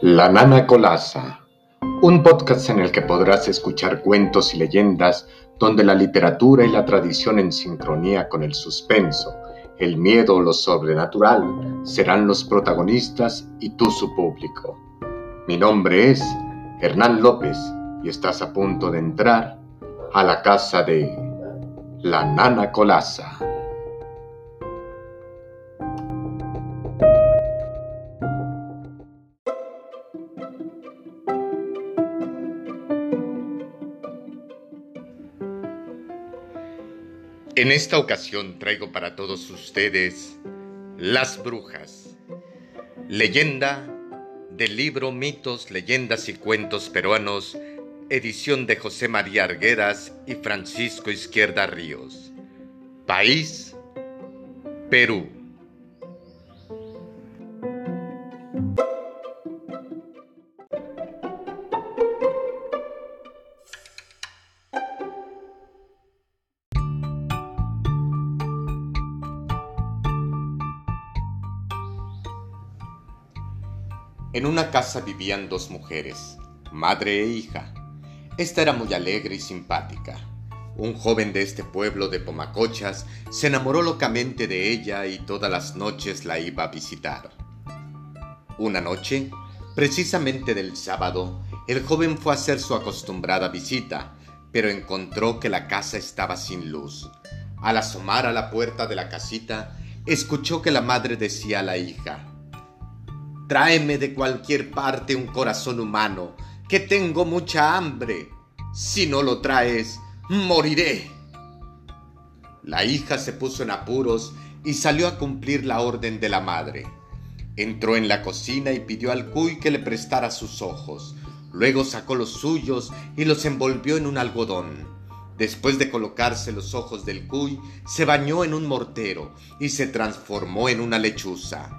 La Nana Colasa, un podcast en el que podrás escuchar cuentos y leyendas donde la literatura y la tradición en sincronía con el suspenso, el miedo o lo sobrenatural serán los protagonistas y tú su público. Mi nombre es Hernán López y estás a punto de entrar a la casa de La Nana Colasa. En esta ocasión traigo para todos ustedes Las Brujas, leyenda del libro Mitos, Leyendas y Cuentos Peruanos, edición de José María Arguedas y Francisco Izquierda Ríos. País, Perú. En una casa vivían dos mujeres, madre e hija. Esta era muy alegre y simpática. Un joven de este pueblo de Pomacochas se enamoró locamente de ella y todas las noches la iba a visitar. Una noche, precisamente del sábado, el joven fue a hacer su acostumbrada visita, pero encontró que la casa estaba sin luz. Al asomar a la puerta de la casita, escuchó que la madre decía a la hija, Tráeme de cualquier parte un corazón humano, que tengo mucha hambre. Si no lo traes, moriré. La hija se puso en apuros y salió a cumplir la orden de la madre. Entró en la cocina y pidió al cuy que le prestara sus ojos. Luego sacó los suyos y los envolvió en un algodón. Después de colocarse los ojos del cuy, se bañó en un mortero y se transformó en una lechuza.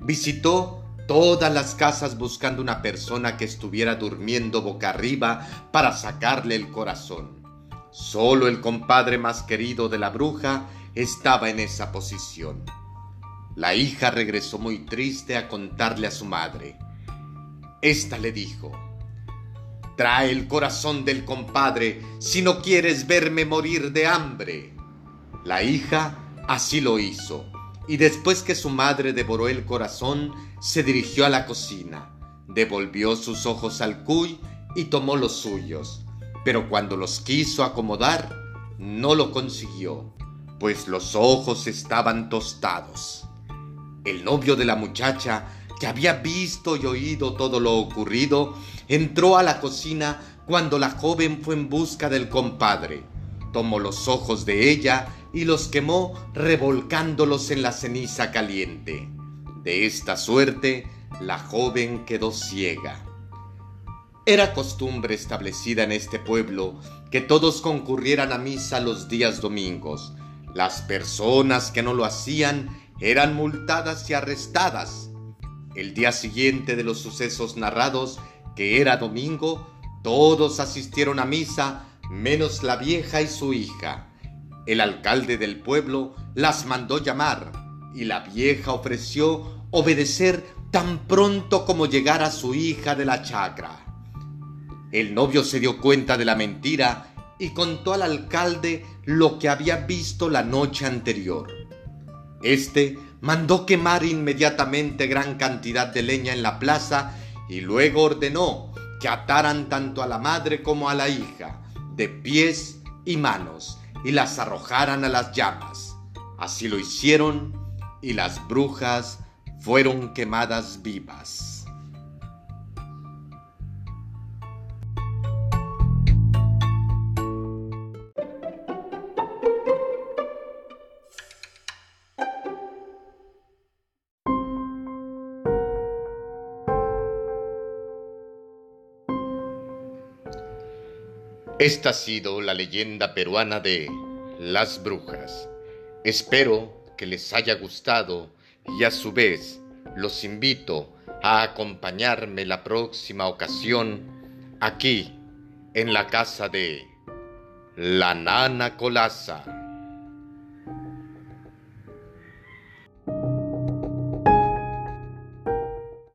Visitó todas las casas buscando una persona que estuviera durmiendo boca arriba para sacarle el corazón. Solo el compadre más querido de la bruja estaba en esa posición. La hija regresó muy triste a contarle a su madre. Esta le dijo, Trae el corazón del compadre si no quieres verme morir de hambre. La hija así lo hizo y después que su madre devoró el corazón, se dirigió a la cocina, devolvió sus ojos al cuy y tomó los suyos, pero cuando los quiso acomodar, no lo consiguió, pues los ojos estaban tostados. El novio de la muchacha, que había visto y oído todo lo ocurrido, entró a la cocina cuando la joven fue en busca del compadre. Tomó los ojos de ella y los quemó revolcándolos en la ceniza caliente. De esta suerte, la joven quedó ciega. Era costumbre establecida en este pueblo que todos concurrieran a misa los días domingos. Las personas que no lo hacían eran multadas y arrestadas. El día siguiente de los sucesos narrados, que era domingo, todos asistieron a misa, menos la vieja y su hija. El alcalde del pueblo las mandó llamar y la vieja ofreció obedecer tan pronto como llegara su hija de la chacra. El novio se dio cuenta de la mentira y contó al alcalde lo que había visto la noche anterior. Este mandó quemar inmediatamente gran cantidad de leña en la plaza y luego ordenó que ataran tanto a la madre como a la hija, de pies y manos, y las arrojaran a las llamas. Así lo hicieron y las brujas fueron quemadas vivas. Esta ha sido la leyenda peruana de las brujas. Espero que les haya gustado y a su vez los invito a acompañarme la próxima ocasión aquí en la casa de la nana Colasa.